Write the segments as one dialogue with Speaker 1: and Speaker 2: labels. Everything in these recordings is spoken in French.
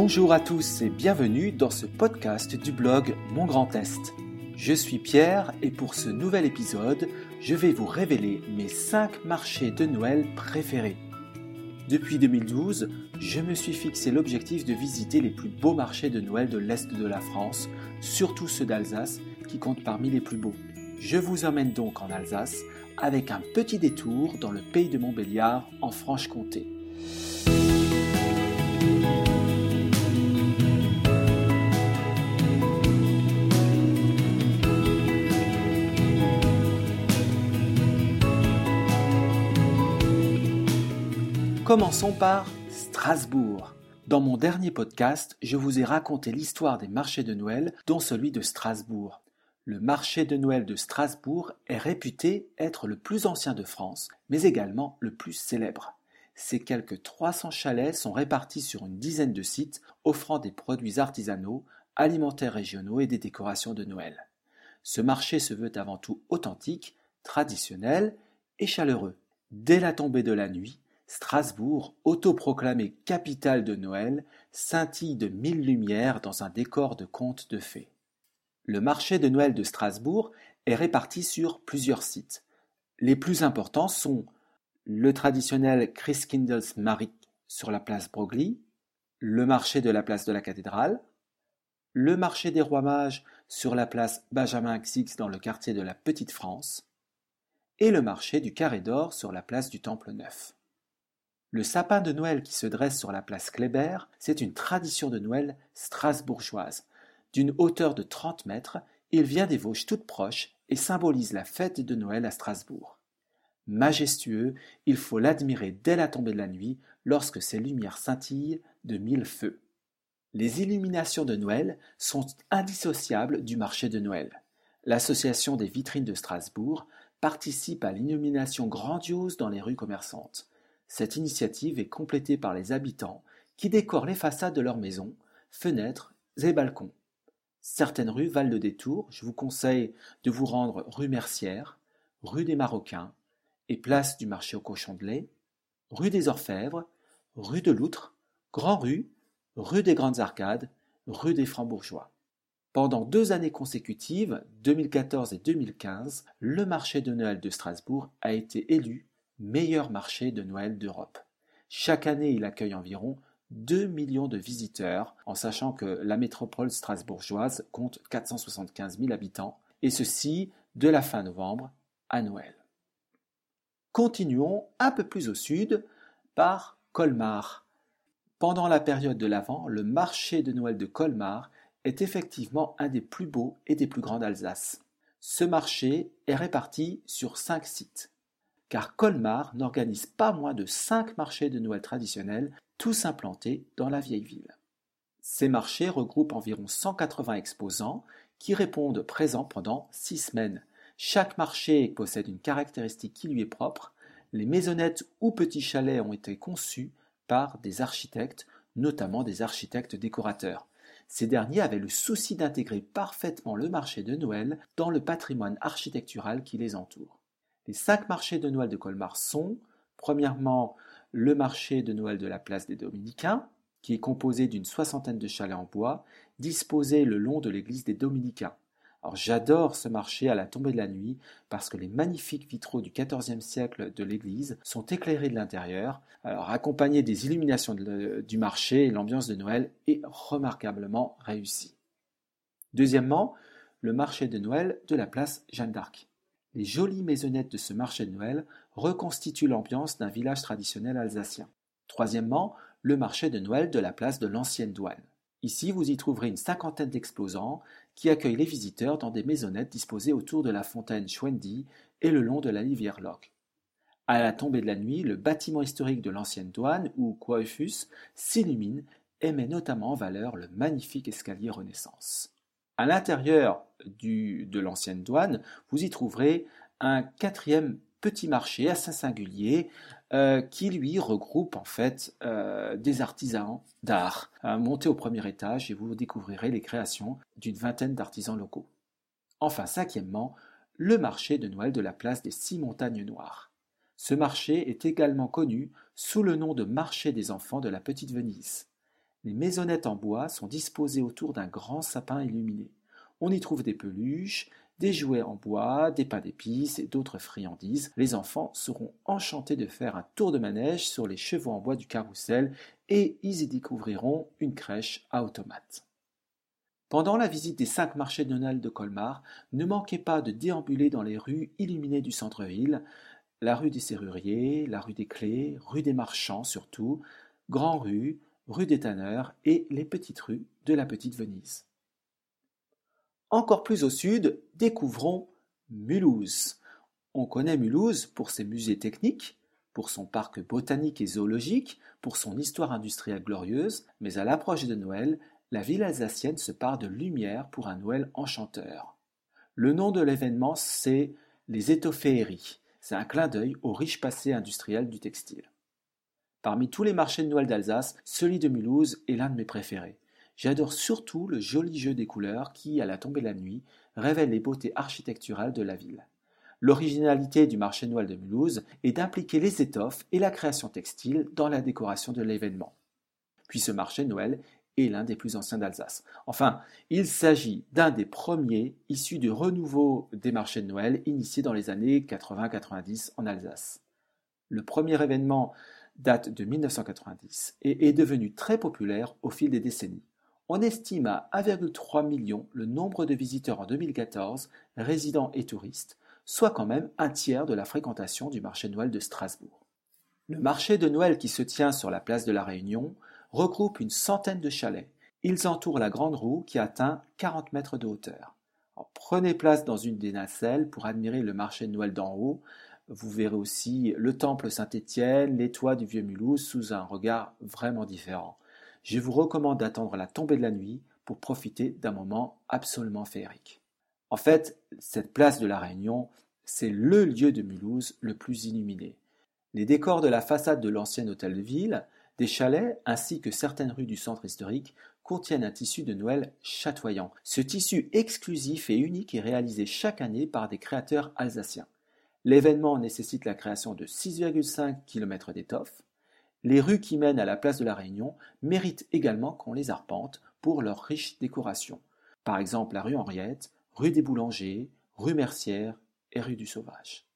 Speaker 1: Bonjour à tous et bienvenue dans ce podcast du blog Mon Grand Est. Je suis Pierre et pour ce nouvel épisode, je vais vous révéler mes 5 marchés de Noël préférés. Depuis 2012, je me suis fixé l'objectif de visiter les plus beaux marchés de Noël de l'Est de la France, surtout ceux d'Alsace qui comptent parmi les plus beaux. Je vous emmène donc en Alsace avec un petit détour dans le pays de Montbéliard en Franche-Comté. Commençons par Strasbourg. Dans mon dernier podcast, je vous ai raconté l'histoire des marchés de Noël, dont celui de Strasbourg. Le marché de Noël de Strasbourg est réputé être le plus ancien de France, mais également le plus célèbre. Ces quelques 300 chalets sont répartis sur une dizaine de sites, offrant des produits artisanaux, alimentaires régionaux et des décorations de Noël. Ce marché se veut avant tout authentique, traditionnel et chaleureux. Dès la tombée de la nuit, Strasbourg, autoproclamée capitale de Noël, scintille de mille lumières dans un décor de contes de fées. Le marché de Noël de Strasbourg est réparti sur plusieurs sites. Les plus importants sont le traditionnel Christkindlesmarkt sur la place Broglie, le marché de la place de la Cathédrale, le marché des Rois Mages sur la place Benjamin Xix dans le quartier de la Petite France, et le marché du Carré d'Or sur la place du Temple Neuf. Le sapin de Noël qui se dresse sur la place Kléber, c'est une tradition de Noël strasbourgeoise. D'une hauteur de 30 mètres, il vient des Vosges toutes proches et symbolise la fête de Noël à Strasbourg. Majestueux, il faut l'admirer dès la tombée de la nuit lorsque ses lumières scintillent de mille feux. Les illuminations de Noël sont indissociables du marché de Noël. L'association des vitrines de Strasbourg participe à l'illumination grandiose dans les rues commerçantes. Cette initiative est complétée par les habitants qui décorent les façades de leurs maisons, fenêtres et balcons. Certaines rues valent le détour, je vous conseille de vous rendre rue Mercière, rue des Marocains et place du marché au cochon de lait, rue des Orfèvres, rue de Loutre, Grand Rue, rue des Grandes Arcades, rue des Francs-Bourgeois. Pendant deux années consécutives, 2014 et 2015, le marché de Noël de Strasbourg a été élu meilleur marché de Noël d'Europe. Chaque année, il accueille environ 2 millions de visiteurs, en sachant que la métropole strasbourgeoise compte 475 000 habitants, et ceci de la fin novembre à Noël. Continuons un peu plus au sud par Colmar. Pendant la période de l'Avent, le marché de Noël de Colmar est effectivement un des plus beaux et des plus grands d'Alsace. Ce marché est réparti sur cinq sites car Colmar n'organise pas moins de cinq marchés de Noël traditionnels, tous implantés dans la vieille ville. Ces marchés regroupent environ 180 exposants qui répondent présents pendant six semaines. Chaque marché possède une caractéristique qui lui est propre. Les maisonnettes ou petits chalets ont été conçus par des architectes, notamment des architectes décorateurs. Ces derniers avaient le souci d'intégrer parfaitement le marché de Noël dans le patrimoine architectural qui les entoure. Les cinq marchés de Noël de Colmar sont, premièrement, le marché de Noël de la place des Dominicains, qui est composé d'une soixantaine de chalets en bois, disposés le long de l'église des Dominicains. Alors j'adore ce marché à la tombée de la nuit parce que les magnifiques vitraux du XIVe siècle de l'église sont éclairés de l'intérieur. Accompagnés des illuminations du marché, l'ambiance de Noël est remarquablement réussie. Deuxièmement, le marché de Noël de la place Jeanne d'Arc. Les jolies maisonnettes de ce marché de Noël reconstituent l'ambiance d'un village traditionnel alsacien. Troisièmement, le marché de Noël de la place de l'Ancienne Douane. Ici, vous y trouverez une cinquantaine d'exposants qui accueillent les visiteurs dans des maisonnettes disposées autour de la fontaine Schwendy et le long de la rivière Locke. À la tombée de la nuit, le bâtiment historique de l'ancienne douane, ou Coiffus, s'illumine et met notamment en valeur le magnifique escalier Renaissance. À l'intérieur de l'ancienne douane, vous y trouverez un quatrième petit marché assez singulier euh, qui lui regroupe en fait euh, des artisans d'art. Euh, montez au premier étage et vous découvrirez les créations d'une vingtaine d'artisans locaux. Enfin, cinquièmement, le marché de Noël de la place des Six Montagnes Noires. Ce marché est également connu sous le nom de marché des enfants de la Petite Venise. Les maisonnettes en bois sont disposées autour d'un grand sapin illuminé. On y trouve des peluches, des jouets en bois, des pains d'épices et d'autres friandises. Les enfants seront enchantés de faire un tour de manège sur les chevaux en bois du carrousel et ils y découvriront une crèche à automates. Pendant la visite des cinq marchés de Noël de Colmar, ne manquez pas de déambuler dans les rues illuminées du centre-ville, la rue des Serruriers, la rue des Clés, rue des Marchands surtout, Grand Rue, rue des Tanneurs et les petites rues de la Petite Venise. Encore plus au sud, découvrons Mulhouse. On connaît Mulhouse pour ses musées techniques, pour son parc botanique et zoologique, pour son histoire industrielle glorieuse, mais à l'approche de Noël, la ville alsacienne se part de lumière pour un Noël enchanteur. Le nom de l'événement, c'est les étofféeries. C'est un clin d'œil au riche passé industriel du textile. Parmi tous les marchés de Noël d'Alsace, celui de Mulhouse est l'un de mes préférés. J'adore surtout le joli jeu des couleurs qui, à la tombée de la nuit, révèle les beautés architecturales de la ville. L'originalité du marché Noël de Mulhouse est d'impliquer les étoffes et la création textile dans la décoration de l'événement. Puis ce marché Noël est l'un des plus anciens d'Alsace. Enfin, il s'agit d'un des premiers issus du renouveau des marchés de Noël initiés dans les années 80-90 en Alsace. Le premier événement date de 1990 et est devenu très populaire au fil des décennies. On estime à 1,3 million le nombre de visiteurs en 2014, résidents et touristes, soit quand même un tiers de la fréquentation du marché de Noël de Strasbourg. Le marché de Noël qui se tient sur la place de la Réunion regroupe une centaine de chalets. Ils entourent la grande roue qui atteint 40 mètres de hauteur. prenez place dans une des nacelles pour admirer le marché de Noël d'en haut. Vous verrez aussi le temple Saint-Étienne, les toits du vieux Mulhouse sous un regard vraiment différent je vous recommande d'attendre la tombée de la nuit pour profiter d'un moment absolument féerique. En fait, cette place de la Réunion, c'est le lieu de Mulhouse le plus illuminé. Les décors de la façade de l'ancien hôtel de ville, des chalets ainsi que certaines rues du centre historique contiennent un tissu de Noël chatoyant. Ce tissu exclusif et unique est réalisé chaque année par des créateurs alsaciens. L'événement nécessite la création de 6,5 km d'étoffe, les rues qui mènent à la place de la Réunion méritent également qu'on les arpente pour leurs riches décorations. Par exemple la rue Henriette, rue des Boulangers, rue Mercière et rue du Sauvage.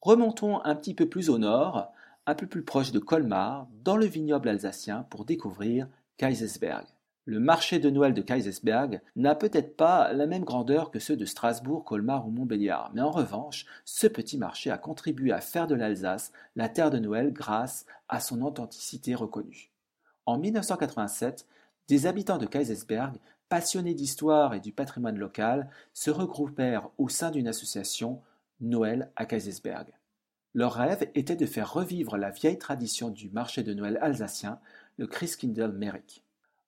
Speaker 1: Remontons un petit peu plus au nord, un peu plus proche de Colmar, dans le vignoble alsacien pour découvrir Kaisersberg. Le marché de Noël de Kaisersberg n'a peut-être pas la même grandeur que ceux de Strasbourg, Colmar ou Montbéliard, mais en revanche, ce petit marché a contribué à faire de l'Alsace la terre de Noël grâce à son authenticité reconnue. En 1987, des habitants de Kaisersberg, passionnés d'histoire et du patrimoine local, se regroupèrent au sein d'une association Noël à Kaisersberg. Leur rêve était de faire revivre la vieille tradition du marché de Noël alsacien, le Christkindl Merik.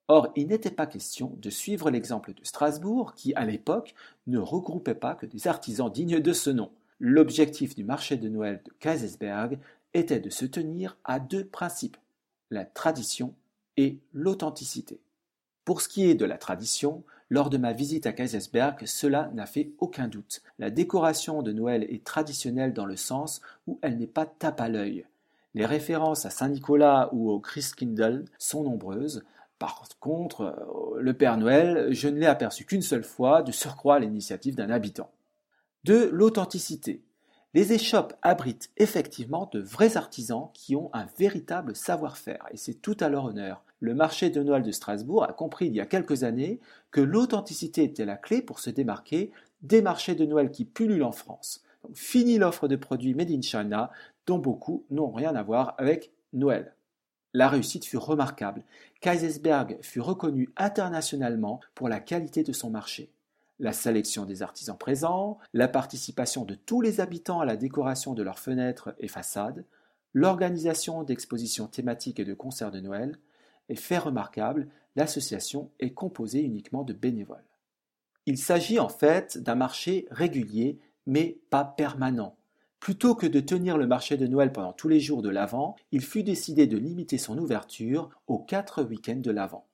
Speaker 1: Or, il n'était pas question de suivre l'exemple de Strasbourg, qui, à l'époque, ne regroupait pas que des artisans dignes de ce nom. L'objectif du marché de Noël de Kaisersberg était de se tenir à deux principes, la tradition et l'authenticité. Pour ce qui est de la tradition, lors de ma visite à Kaisersberg, cela n'a fait aucun doute. La décoration de Noël est traditionnelle dans le sens où elle n'est pas tape à l'œil. Les références à Saint-Nicolas ou au Christkindl sont nombreuses, par contre, euh, le Père Noël, je ne l'ai aperçu qu'une seule fois, de surcroît à l'initiative d'un habitant. De l'authenticité. Les échoppes abritent effectivement de vrais artisans qui ont un véritable savoir-faire, et c'est tout à leur honneur. Le marché de Noël de Strasbourg a compris il y a quelques années que l'authenticité était la clé pour se démarquer des marchés de Noël qui pullulent en France. Donc, fini l'offre de produits made in China, dont beaucoup n'ont rien à voir avec Noël. La réussite fut remarquable. Kaisersberg fut reconnu internationalement pour la qualité de son marché. La sélection des artisans présents, la participation de tous les habitants à la décoration de leurs fenêtres et façades, l'organisation d'expositions thématiques et de concerts de Noël, et fait remarquable, l'association est composée uniquement de bénévoles. Il s'agit en fait d'un marché régulier mais pas permanent. Plutôt que de tenir le marché de Noël pendant tous les jours de l'Avent, il fut décidé de limiter son ouverture aux quatre week-ends de l'Avent.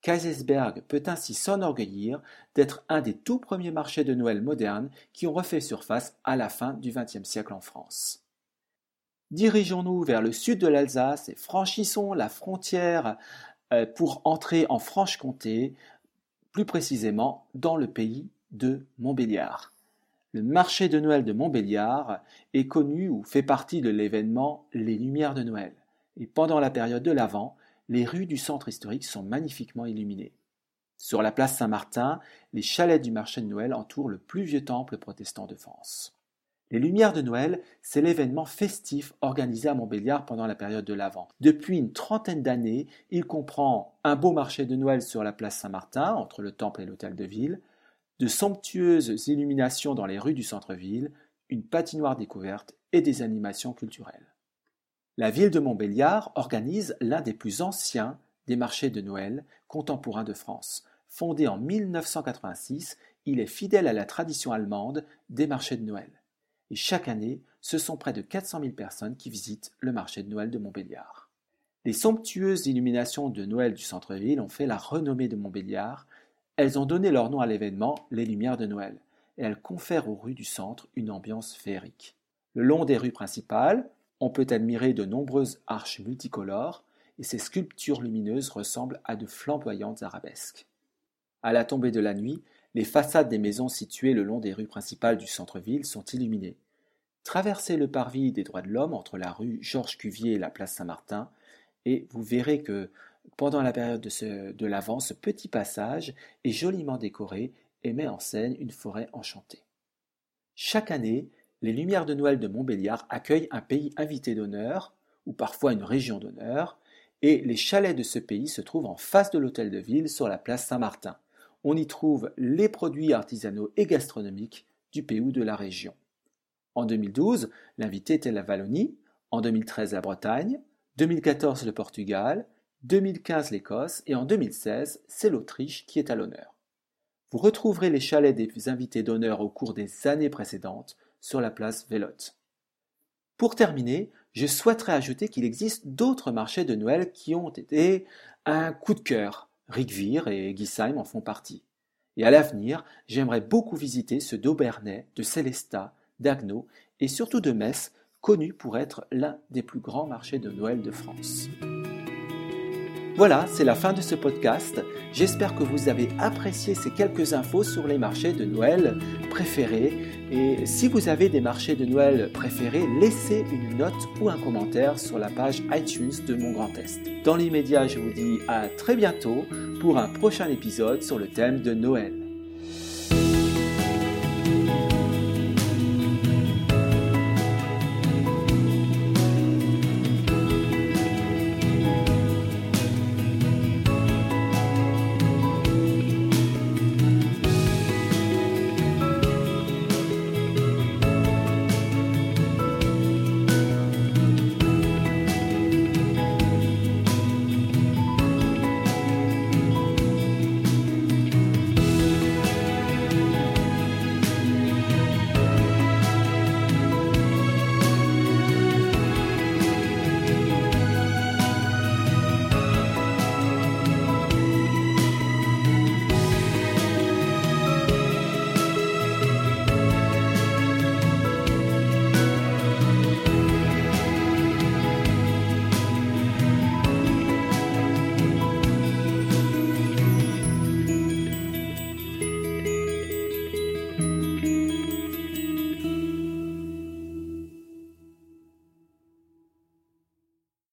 Speaker 1: Kaisersberg peut ainsi s'enorgueillir d'être un des tout premiers marchés de Noël modernes qui ont refait surface à la fin du XXe siècle en France. Dirigeons-nous vers le sud de l'Alsace et franchissons la frontière euh, pour entrer en Franche-Comté, plus précisément dans le pays de Montbéliard. Le marché de Noël de Montbéliard est connu ou fait partie de l'événement Les Lumières de Noël. Et pendant la période de l'Avent, les rues du centre historique sont magnifiquement illuminées. Sur la place Saint-Martin, les chalets du marché de Noël entourent le plus vieux temple protestant de France. Les Lumières de Noël, c'est l'événement festif organisé à Montbéliard pendant la période de l'Avent. Depuis une trentaine d'années, il comprend un beau marché de Noël sur la place Saint-Martin, entre le temple et l'hôtel de ville, de somptueuses illuminations dans les rues du centre-ville, une patinoire découverte et des animations culturelles. La ville de Montbéliard organise l'un des plus anciens des marchés de Noël contemporains de France. Fondé en 1986, il est fidèle à la tradition allemande des marchés de Noël. Et chaque année, ce sont près de 400 000 personnes qui visitent le marché de Noël de Montbéliard. Les somptueuses illuminations de Noël du centre-ville ont fait la renommée de Montbéliard. Elles ont donné leur nom à l'événement Les Lumières de Noël, et elles confèrent aux rues du centre une ambiance féerique. Le long des rues principales, on peut admirer de nombreuses arches multicolores, et ces sculptures lumineuses ressemblent à de flamboyantes arabesques. À la tombée de la nuit, les façades des maisons situées le long des rues principales du centre-ville sont illuminées. Traversez le parvis des droits de l'homme entre la rue Georges Cuvier et la place Saint-Martin, et vous verrez que pendant la période de, de l'Avent, ce petit passage est joliment décoré et met en scène une forêt enchantée. Chaque année, les Lumières de Noël de Montbéliard accueillent un pays invité d'honneur, ou parfois une région d'honneur, et les chalets de ce pays se trouvent en face de l'hôtel de ville sur la place Saint-Martin on y trouve les produits artisanaux et gastronomiques du pays ou de la région. En 2012, l'invité était la Wallonie, en 2013 la Bretagne, 2014 le Portugal, 2015 l'Écosse et en 2016 c'est l'Autriche qui est à l'honneur. Vous retrouverez les chalets des invités d'honneur au cours des années précédentes sur la place Vélotte. Pour terminer, je souhaiterais ajouter qu'il existe d'autres marchés de Noël qui ont été un coup de cœur Rigvir et Gisheim en font partie. Et à l'avenir, j'aimerais beaucoup visiter ceux d'Aubernais, de Célestat, d'Agneau et surtout de Metz, connu pour être l'un des plus grands marchés de Noël de France. Voilà, c'est la fin de ce podcast. J'espère que vous avez apprécié ces quelques infos sur les marchés de Noël préférés. Et si vous avez des marchés de Noël préférés, laissez une note ou un commentaire sur la page iTunes de Mon Grand Est. Dans l'immédiat, je vous dis à très bientôt pour un prochain épisode sur le thème de Noël.